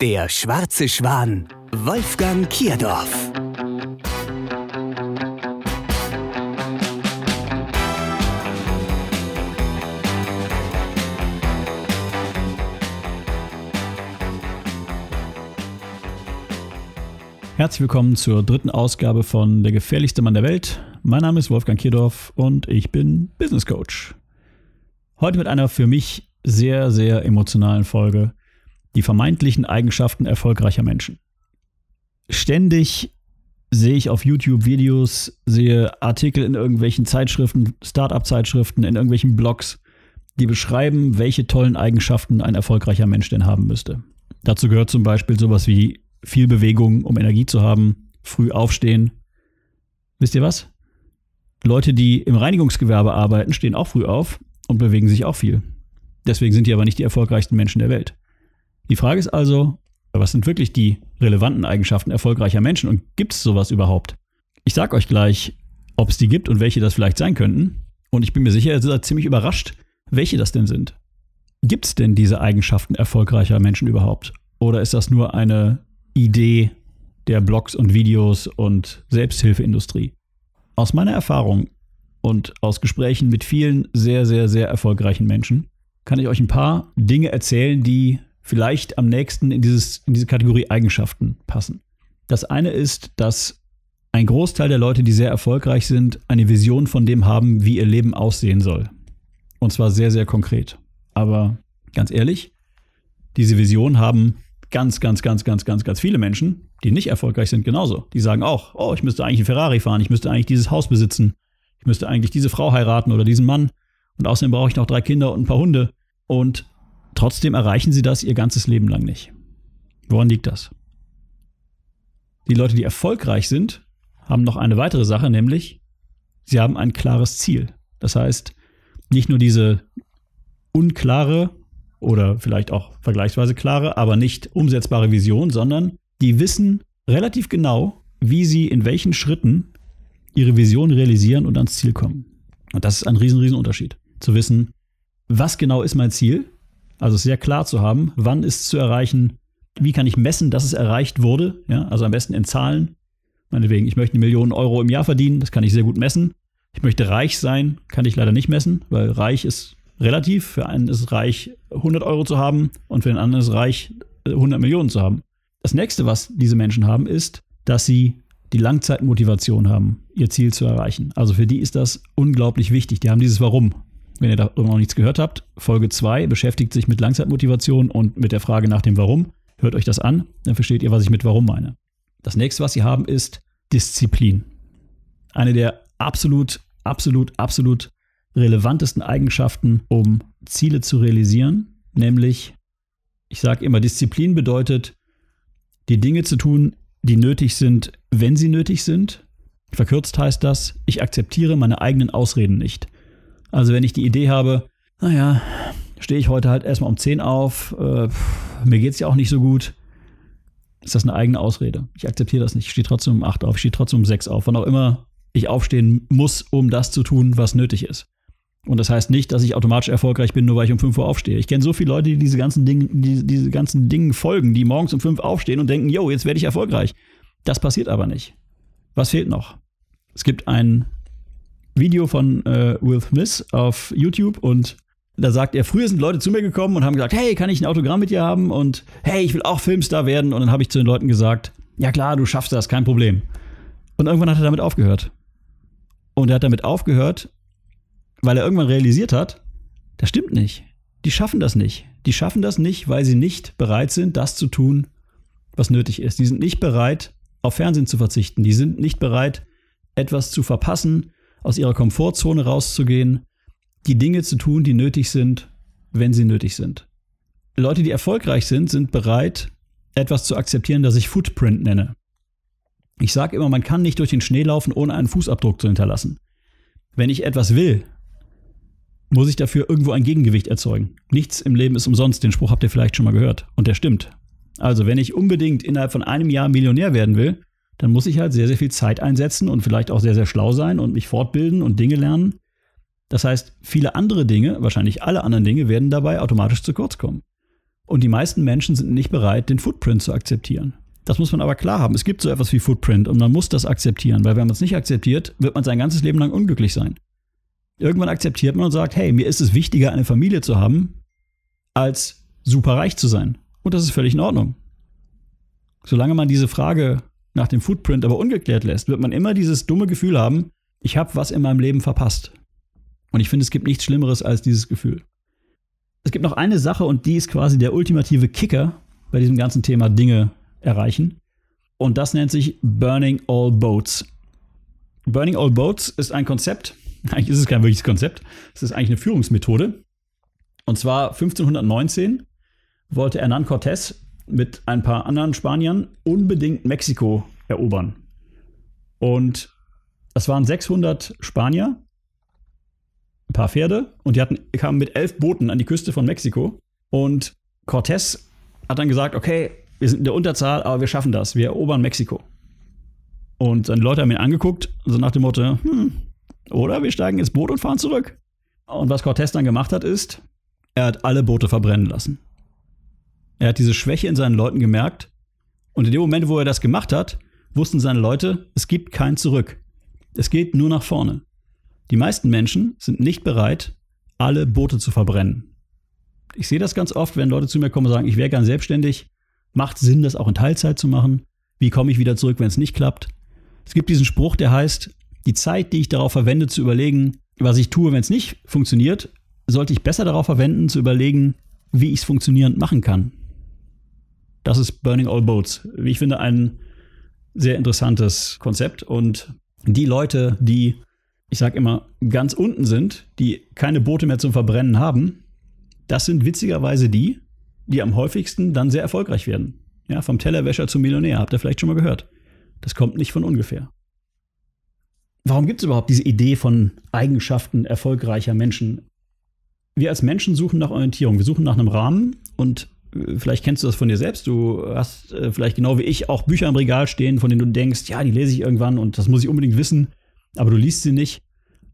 der schwarze Schwan, Wolfgang Kierdorf. Herzlich willkommen zur dritten Ausgabe von Der gefährlichste Mann der Welt. Mein Name ist Wolfgang Kierdorf und ich bin Business Coach. Heute mit einer für mich sehr, sehr emotionalen Folge. Die vermeintlichen Eigenschaften erfolgreicher Menschen. Ständig sehe ich auf YouTube Videos, sehe Artikel in irgendwelchen Zeitschriften, Startup-Zeitschriften, in irgendwelchen Blogs, die beschreiben, welche tollen Eigenschaften ein erfolgreicher Mensch denn haben müsste. Dazu gehört zum Beispiel sowas wie viel Bewegung, um Energie zu haben, früh aufstehen. Wisst ihr was? Leute, die im Reinigungsgewerbe arbeiten, stehen auch früh auf und bewegen sich auch viel. Deswegen sind die aber nicht die erfolgreichsten Menschen der Welt. Die Frage ist also, was sind wirklich die relevanten Eigenschaften erfolgreicher Menschen und gibt es sowas überhaupt? Ich sage euch gleich, ob es die gibt und welche das vielleicht sein könnten. Und ich bin mir sicher, ihr seid ziemlich überrascht, welche das denn sind. Gibt es denn diese Eigenschaften erfolgreicher Menschen überhaupt? Oder ist das nur eine Idee der Blogs und Videos und Selbsthilfeindustrie. Aus meiner Erfahrung und aus Gesprächen mit vielen sehr, sehr, sehr erfolgreichen Menschen kann ich euch ein paar Dinge erzählen, die vielleicht am nächsten in, dieses, in diese Kategorie Eigenschaften passen. Das eine ist, dass ein Großteil der Leute, die sehr erfolgreich sind, eine Vision von dem haben, wie ihr Leben aussehen soll. Und zwar sehr, sehr konkret. Aber ganz ehrlich, diese Vision haben ganz, ganz, ganz, ganz, ganz, ganz viele Menschen, die nicht erfolgreich sind, genauso. Die sagen auch, oh, ich müsste eigentlich einen Ferrari fahren, ich müsste eigentlich dieses Haus besitzen, ich müsste eigentlich diese Frau heiraten oder diesen Mann. Und außerdem brauche ich noch drei Kinder und ein paar Hunde. Und trotzdem erreichen sie das ihr ganzes Leben lang nicht. Woran liegt das? Die Leute, die erfolgreich sind, haben noch eine weitere Sache, nämlich sie haben ein klares Ziel. Das heißt, nicht nur diese unklare oder vielleicht auch vergleichsweise klare, aber nicht umsetzbare Vision, sondern die wissen relativ genau, wie sie in welchen Schritten ihre Vision realisieren und ans Ziel kommen. Und das ist ein riesen, riesen Unterschied. Zu wissen, was genau ist mein Ziel, also sehr klar zu haben, wann ist zu erreichen, wie kann ich messen, dass es erreicht wurde, ja, also am besten in Zahlen. Meinetwegen, ich möchte eine Million Euro im Jahr verdienen, das kann ich sehr gut messen. Ich möchte reich sein, kann ich leider nicht messen, weil reich ist relativ. Für einen ist reich, 100 Euro zu haben und für den anderen ist reich, 100 Millionen zu haben. Das nächste, was diese Menschen haben, ist, dass sie die Langzeitmotivation haben, ihr Ziel zu erreichen. Also für die ist das unglaublich wichtig. Die haben dieses Warum. Wenn ihr darüber noch nichts gehört habt, Folge 2 beschäftigt sich mit Langzeitmotivation und mit der Frage nach dem Warum. Hört euch das an, dann versteht ihr, was ich mit Warum meine. Das nächste, was sie haben, ist Disziplin. Eine der absolut, absolut, absolut relevantesten Eigenschaften, um Ziele zu realisieren, nämlich, ich sage immer, Disziplin bedeutet, die Dinge zu tun, die nötig sind, wenn sie nötig sind. Verkürzt heißt das, ich akzeptiere meine eigenen Ausreden nicht. Also wenn ich die Idee habe, naja, stehe ich heute halt erstmal um 10 auf, äh, mir geht es ja auch nicht so gut, ist das eine eigene Ausrede. Ich akzeptiere das nicht. Ich stehe trotzdem um 8 auf, ich stehe trotzdem um 6 auf, wann auch immer ich aufstehen muss, um das zu tun, was nötig ist. Und das heißt nicht, dass ich automatisch erfolgreich bin, nur weil ich um 5 Uhr aufstehe. Ich kenne so viele Leute, die diese ganzen Dinge, die, diese ganzen Dingen folgen, die morgens um 5 aufstehen und denken, yo, jetzt werde ich erfolgreich. Das passiert aber nicht. Was fehlt noch? Es gibt ein Video von äh, Will Smith auf YouTube und da sagt er, früher sind Leute zu mir gekommen und haben gesagt, hey, kann ich ein Autogramm mit dir haben? Und hey, ich will auch Filmstar werden. Und dann habe ich zu den Leuten gesagt, ja klar, du schaffst das, kein Problem. Und irgendwann hat er damit aufgehört. Und er hat damit aufgehört, weil er irgendwann realisiert hat, das stimmt nicht. Die schaffen das nicht. Die schaffen das nicht, weil sie nicht bereit sind, das zu tun, was nötig ist. Die sind nicht bereit, auf Fernsehen zu verzichten. Die sind nicht bereit, etwas zu verpassen, aus ihrer Komfortzone rauszugehen, die Dinge zu tun, die nötig sind, wenn sie nötig sind. Leute, die erfolgreich sind, sind bereit, etwas zu akzeptieren, das ich Footprint nenne. Ich sage immer, man kann nicht durch den Schnee laufen, ohne einen Fußabdruck zu hinterlassen. Wenn ich etwas will, muss ich dafür irgendwo ein Gegengewicht erzeugen. Nichts im Leben ist umsonst, den Spruch habt ihr vielleicht schon mal gehört. Und der stimmt. Also, wenn ich unbedingt innerhalb von einem Jahr Millionär werden will, dann muss ich halt sehr, sehr viel Zeit einsetzen und vielleicht auch sehr, sehr schlau sein und mich fortbilden und Dinge lernen. Das heißt, viele andere Dinge, wahrscheinlich alle anderen Dinge, werden dabei automatisch zu kurz kommen. Und die meisten Menschen sind nicht bereit, den Footprint zu akzeptieren. Das muss man aber klar haben. Es gibt so etwas wie Footprint und man muss das akzeptieren, weil wenn man es nicht akzeptiert, wird man sein ganzes Leben lang unglücklich sein. Irgendwann akzeptiert man und sagt, hey, mir ist es wichtiger, eine Familie zu haben, als super reich zu sein. Und das ist völlig in Ordnung. Solange man diese Frage nach dem Footprint aber ungeklärt lässt, wird man immer dieses dumme Gefühl haben, ich habe was in meinem Leben verpasst. Und ich finde, es gibt nichts Schlimmeres als dieses Gefühl. Es gibt noch eine Sache und die ist quasi der ultimative Kicker bei diesem ganzen Thema Dinge erreichen. Und das nennt sich Burning All Boats. Burning All Boats ist ein Konzept, eigentlich ist es kein wirkliches Konzept, es ist eigentlich eine Führungsmethode. Und zwar 1519 wollte Hernán Cortés mit ein paar anderen Spaniern unbedingt Mexiko erobern. Und das waren 600 Spanier, ein paar Pferde und die hatten, kamen mit elf Booten an die Küste von Mexiko. Und Cortés hat dann gesagt, okay, wir sind in der Unterzahl, aber wir schaffen das, wir erobern Mexiko. Und seine Leute haben ihn angeguckt, so nach dem Motto, hm, oder wir steigen ins Boot und fahren zurück. Und was Cortés dann gemacht hat, ist, er hat alle Boote verbrennen lassen. Er hat diese Schwäche in seinen Leuten gemerkt. Und in dem Moment, wo er das gemacht hat, wussten seine Leute, es gibt kein Zurück. Es geht nur nach vorne. Die meisten Menschen sind nicht bereit, alle Boote zu verbrennen. Ich sehe das ganz oft, wenn Leute zu mir kommen und sagen, ich wäre gern selbstständig. Macht Sinn, das auch in Teilzeit zu machen? Wie komme ich wieder zurück, wenn es nicht klappt? Es gibt diesen Spruch, der heißt, die Zeit, die ich darauf verwende, zu überlegen, was ich tue, wenn es nicht funktioniert, sollte ich besser darauf verwenden, zu überlegen, wie ich es funktionierend machen kann. Das ist Burning All Boats. Wie ich finde, ein sehr interessantes Konzept. Und die Leute, die, ich sage immer, ganz unten sind, die keine Boote mehr zum Verbrennen haben, das sind witzigerweise die, die am häufigsten dann sehr erfolgreich werden. Ja, vom Tellerwäscher zum Millionär, habt ihr vielleicht schon mal gehört. Das kommt nicht von ungefähr. Warum gibt es überhaupt diese Idee von Eigenschaften erfolgreicher Menschen? Wir als Menschen suchen nach Orientierung. Wir suchen nach einem Rahmen und vielleicht kennst du das von dir selbst. Du hast äh, vielleicht genau wie ich auch Bücher im Regal stehen, von denen du denkst, ja, die lese ich irgendwann und das muss ich unbedingt wissen, aber du liest sie nicht.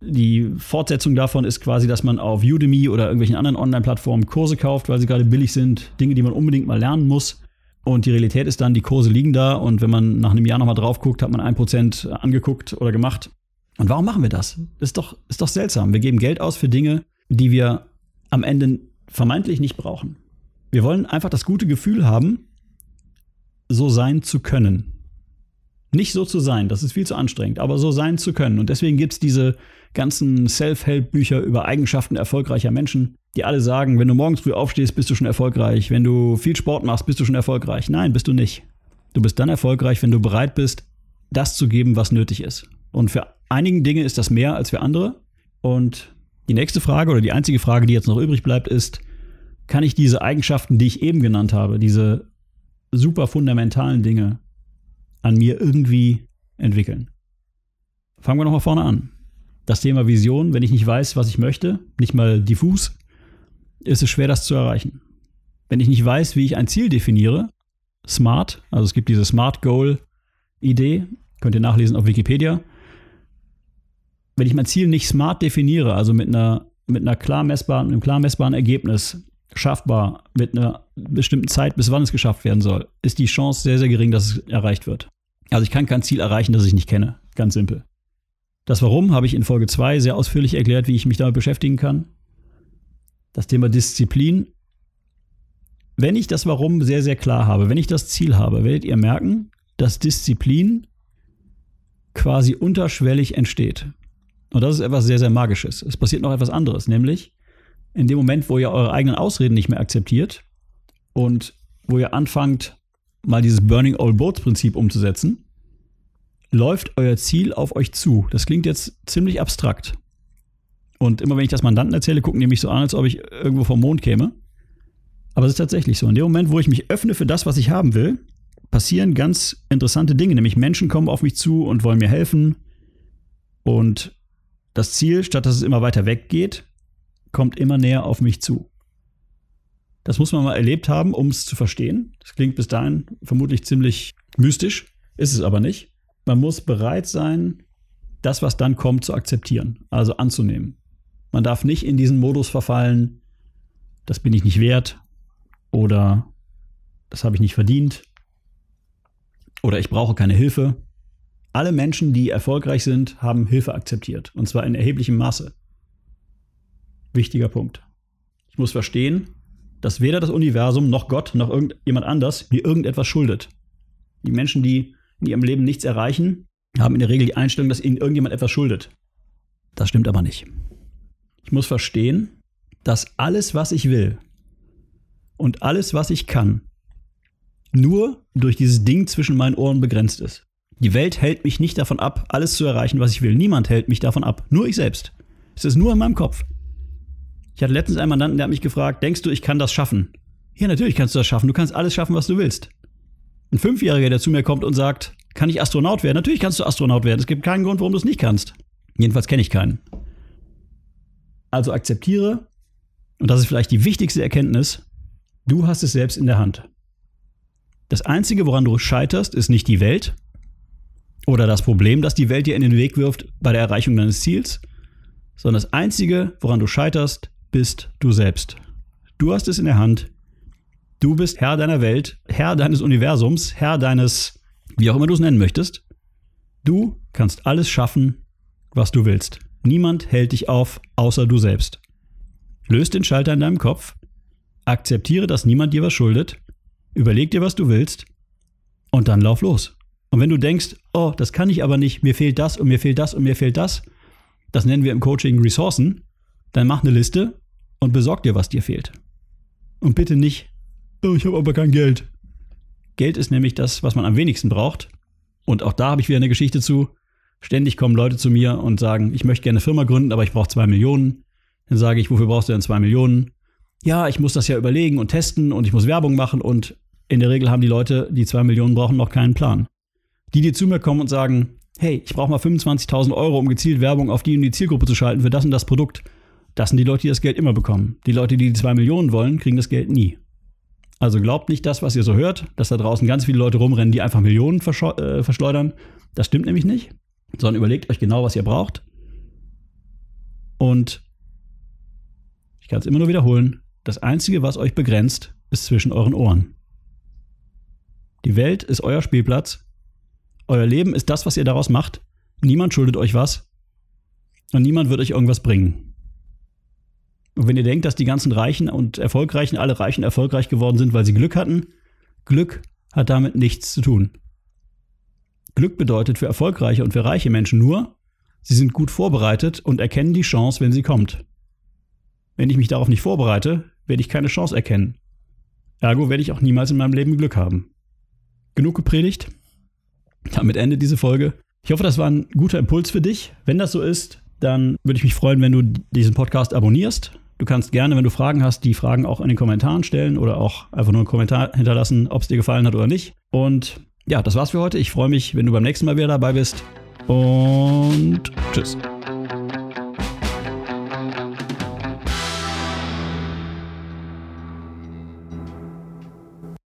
Die Fortsetzung davon ist quasi, dass man auf Udemy oder irgendwelchen anderen Online-Plattformen Kurse kauft, weil sie gerade billig sind, Dinge, die man unbedingt mal lernen muss. Und die Realität ist dann, die Kurse liegen da und wenn man nach einem Jahr nochmal drauf guckt, hat man ein Prozent angeguckt oder gemacht. Und warum machen wir das? Ist doch, ist doch seltsam. Wir geben Geld aus für Dinge, die wir am Ende vermeintlich nicht brauchen. Wir wollen einfach das gute Gefühl haben, so sein zu können. Nicht so zu sein, das ist viel zu anstrengend, aber so sein zu können. Und deswegen gibt es diese ganzen Self-Help-Bücher über Eigenschaften erfolgreicher Menschen, die alle sagen, wenn du morgens früh aufstehst, bist du schon erfolgreich. Wenn du viel Sport machst, bist du schon erfolgreich. Nein, bist du nicht. Du bist dann erfolgreich, wenn du bereit bist, das zu geben, was nötig ist. Und für einigen Dinge ist das mehr als für andere. Und die nächste Frage oder die einzige Frage, die jetzt noch übrig bleibt, ist, kann ich diese Eigenschaften, die ich eben genannt habe, diese super fundamentalen Dinge an mir irgendwie entwickeln? Fangen wir nochmal vorne an. Das Thema Vision, wenn ich nicht weiß, was ich möchte, nicht mal diffus, ist es schwer, das zu erreichen. Wenn ich nicht weiß, wie ich ein Ziel definiere, SMART, also es gibt diese SMART Goal Idee, könnt ihr nachlesen auf Wikipedia. Wenn ich mein Ziel nicht smart definiere, also mit einer, mit einer klar messbaren, einem klar messbaren Ergebnis, schaffbar mit einer bestimmten Zeit, bis wann es geschafft werden soll, ist die Chance sehr, sehr gering, dass es erreicht wird. Also ich kann kein Ziel erreichen, das ich nicht kenne. Ganz simpel. Das Warum habe ich in Folge 2 sehr ausführlich erklärt, wie ich mich damit beschäftigen kann. Das Thema Disziplin. Wenn ich das Warum sehr, sehr klar habe, wenn ich das Ziel habe, werdet ihr merken, dass Disziplin quasi unterschwellig entsteht. Und das ist etwas sehr, sehr Magisches. Es passiert noch etwas anderes, nämlich in dem Moment, wo ihr eure eigenen Ausreden nicht mehr akzeptiert und wo ihr anfangt, mal dieses Burning All Boats Prinzip umzusetzen, läuft euer Ziel auf euch zu. Das klingt jetzt ziemlich abstrakt. Und immer wenn ich das Mandanten erzähle, gucken die mich so an, als ob ich irgendwo vom Mond käme. Aber es ist tatsächlich so. In dem Moment, wo ich mich öffne für das, was ich haben will, passieren ganz interessante Dinge, nämlich Menschen kommen auf mich zu und wollen mir helfen. Und das Ziel, statt dass es immer weiter weggeht, kommt immer näher auf mich zu. Das muss man mal erlebt haben, um es zu verstehen. Das klingt bis dahin vermutlich ziemlich mystisch, ist es aber nicht. Man muss bereit sein, das, was dann kommt, zu akzeptieren, also anzunehmen. Man darf nicht in diesen Modus verfallen, das bin ich nicht wert oder das habe ich nicht verdient oder ich brauche keine Hilfe. Alle Menschen, die erfolgreich sind, haben Hilfe akzeptiert und zwar in erheblichem Maße. Wichtiger Punkt. Ich muss verstehen, dass weder das Universum noch Gott noch irgendjemand anders mir irgendetwas schuldet. Die Menschen, die in ihrem Leben nichts erreichen, haben in der Regel die Einstellung, dass ihnen irgendjemand etwas schuldet. Das stimmt aber nicht. Ich muss verstehen, dass alles, was ich will und alles, was ich kann, nur durch dieses Ding zwischen meinen Ohren begrenzt ist. Die Welt hält mich nicht davon ab, alles zu erreichen, was ich will. Niemand hält mich davon ab. Nur ich selbst. Es ist nur in meinem Kopf. Ich hatte letztens einen Mandanten, der hat mich gefragt, denkst du, ich kann das schaffen? Ja, natürlich kannst du das schaffen. Du kannst alles schaffen, was du willst. Ein Fünfjähriger, der zu mir kommt und sagt, kann ich Astronaut werden? Natürlich kannst du Astronaut werden. Es gibt keinen Grund, warum du es nicht kannst. Jedenfalls kenne ich keinen. Also akzeptiere, und das ist vielleicht die wichtigste Erkenntnis, du hast es selbst in der Hand. Das Einzige, woran du scheiterst, ist nicht die Welt oder das Problem, das die Welt dir in den Weg wirft bei der Erreichung deines Ziels, sondern das Einzige, woran du scheiterst, bist du selbst. Du hast es in der Hand. Du bist Herr deiner Welt, Herr deines Universums, Herr deines, wie auch immer du es nennen möchtest. Du kannst alles schaffen, was du willst. Niemand hält dich auf, außer du selbst. Löst den Schalter in deinem Kopf, akzeptiere, dass niemand dir was schuldet, überleg dir, was du willst und dann lauf los. Und wenn du denkst, oh, das kann ich aber nicht, mir fehlt das und mir fehlt das und mir fehlt das, das nennen wir im Coaching Ressourcen, dann mach eine Liste und besorg dir, was dir fehlt. Und bitte nicht, oh, ich habe aber kein Geld. Geld ist nämlich das, was man am wenigsten braucht. Und auch da habe ich wieder eine Geschichte zu. Ständig kommen Leute zu mir und sagen, ich möchte gerne eine Firma gründen, aber ich brauche zwei Millionen. Dann sage ich, wofür brauchst du denn zwei Millionen? Ja, ich muss das ja überlegen und testen und ich muss Werbung machen und in der Regel haben die Leute, die zwei Millionen brauchen, noch keinen Plan. Die, die zu mir kommen und sagen, hey, ich brauche mal 25.000 Euro, um gezielt Werbung auf die und die Zielgruppe zu schalten für das und das Produkt. Das sind die Leute, die das Geld immer bekommen. Die Leute, die die zwei Millionen wollen, kriegen das Geld nie. Also glaubt nicht das, was ihr so hört, dass da draußen ganz viele Leute rumrennen, die einfach Millionen äh, verschleudern. Das stimmt nämlich nicht sondern überlegt euch genau, was ihr braucht. Und ich kann es immer nur wiederholen, das Einzige, was euch begrenzt, ist zwischen euren Ohren. Die Welt ist euer Spielplatz. Euer Leben ist das, was ihr daraus macht. Niemand schuldet euch was. Und niemand wird euch irgendwas bringen. Und wenn ihr denkt, dass die ganzen Reichen und Erfolgreichen, alle Reichen erfolgreich geworden sind, weil sie Glück hatten, Glück hat damit nichts zu tun. Glück bedeutet für erfolgreiche und für reiche Menschen nur, sie sind gut vorbereitet und erkennen die Chance, wenn sie kommt. Wenn ich mich darauf nicht vorbereite, werde ich keine Chance erkennen. Ergo werde ich auch niemals in meinem Leben Glück haben. Genug gepredigt. Damit endet diese Folge. Ich hoffe, das war ein guter Impuls für dich. Wenn das so ist, dann würde ich mich freuen, wenn du diesen Podcast abonnierst. Du kannst gerne, wenn du Fragen hast, die Fragen auch in den Kommentaren stellen oder auch einfach nur einen Kommentar hinterlassen, ob es dir gefallen hat oder nicht. Und ja, das war's für heute. Ich freue mich, wenn du beim nächsten Mal wieder dabei bist. Und tschüss.